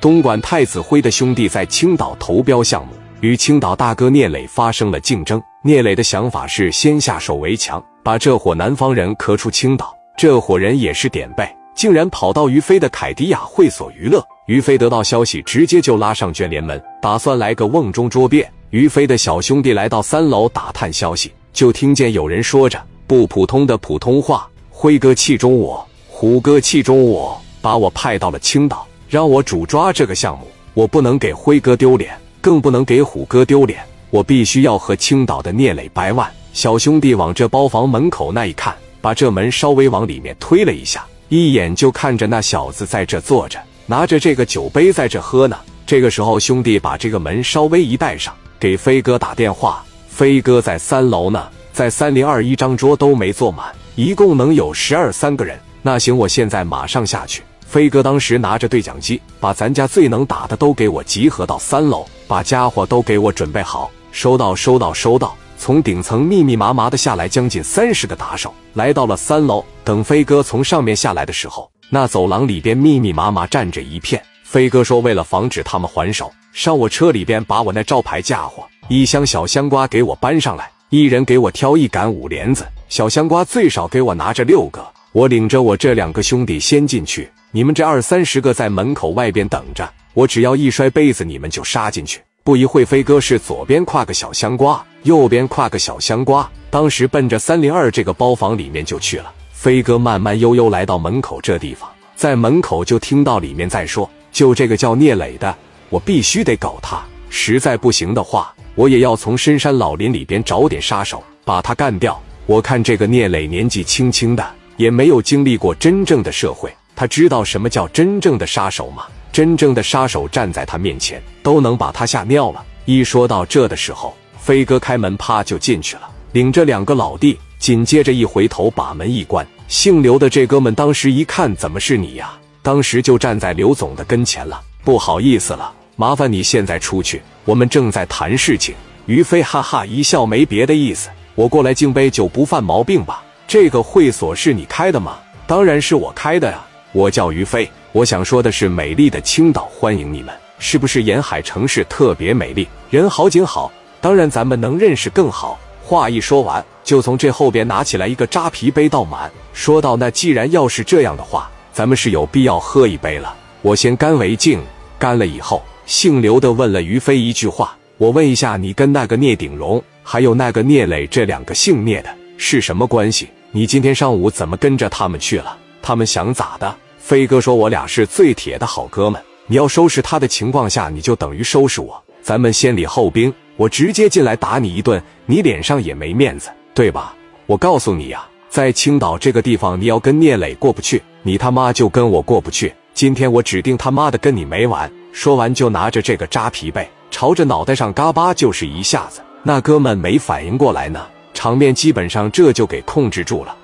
东莞太子辉的兄弟在青岛投标项目，与青岛大哥聂磊发生了竞争。聂磊的想法是先下手为强，把这伙南方人磕出青岛。这伙人也是点背，竟然跑到于飞的凯迪亚会所娱乐。于飞得到消息，直接就拉上卷帘门，打算来个瓮中捉鳖。于飞的小兄弟来到三楼打探消息，就听见有人说着不普通的普通话：“辉哥器重我，虎哥器重我，把我派到了青岛。”让我主抓这个项目，我不能给辉哥丢脸，更不能给虎哥丢脸。我必须要和青岛的聂磊掰腕。小兄弟往这包房门口那一看，把这门稍微往里面推了一下，一眼就看着那小子在这坐着，拿着这个酒杯在这喝呢。这个时候，兄弟把这个门稍微一带上，给飞哥打电话。飞哥在三楼呢，在三零二一张桌都没坐满，一共能有十二三个人。那行，我现在马上下去。飞哥当时拿着对讲机，把咱家最能打的都给我集合到三楼，把家伙都给我准备好。收到，收到，收到。从顶层密密麻麻的下来将近三十个打手，来到了三楼。等飞哥从上面下来的时候，那走廊里边密密麻麻站着一片。飞哥说，为了防止他们还手，上我车里边把我那招牌家伙一箱小香瓜给我搬上来，一人给我挑一杆五连子，小香瓜最少给我拿着六个。我领着我这两个兄弟先进去。你们这二三十个在门口外边等着，我只要一摔杯子，你们就杀进去。不一会，飞哥是左边挎个小香瓜，右边挎个小香瓜，当时奔着三零二这个包房里面就去了。飞哥慢慢悠悠来到门口这地方，在门口就听到里面在说：“就这个叫聂磊的，我必须得搞他。实在不行的话，我也要从深山老林里边找点杀手，把他干掉。我看这个聂磊年纪轻轻的，也没有经历过真正的社会。”他知道什么叫真正的杀手吗？真正的杀手站在他面前都能把他吓尿了。一说到这的时候，飞哥开门啪就进去了，领着两个老弟，紧接着一回头把门一关。姓刘的这哥们当时一看，怎么是你呀？当时就站在刘总的跟前了。不好意思了，麻烦你现在出去，我们正在谈事情。于飞哈哈一笑，没别的意思，我过来敬杯酒不犯毛病吧？这个会所是你开的吗？当然是我开的呀。我叫于飞，我想说的是，美丽的青岛欢迎你们，是不是沿海城市特别美丽，人好景好？当然，咱们能认识更好。话一说完，就从这后边拿起来一个扎啤杯倒满，说道：“那既然要是这样的话，咱们是有必要喝一杯了。我先干为敬。干了以后，姓刘的问了于飞一句话：我问一下，你跟那个聂鼎荣还有那个聂磊这两个姓聂的是什么关系？你今天上午怎么跟着他们去了？”他们想咋的？飞哥说：“我俩是最铁的好哥们，你要收拾他的情况下，你就等于收拾我。咱们先礼后兵，我直接进来打你一顿，你脸上也没面子，对吧？我告诉你呀，在青岛这个地方，你要跟聂磊过不去，你他妈就跟我过不去。今天我指定他妈的跟你没完。”说完就拿着这个扎皮被，朝着脑袋上嘎巴就是一下子。那哥们没反应过来呢，场面基本上这就给控制住了。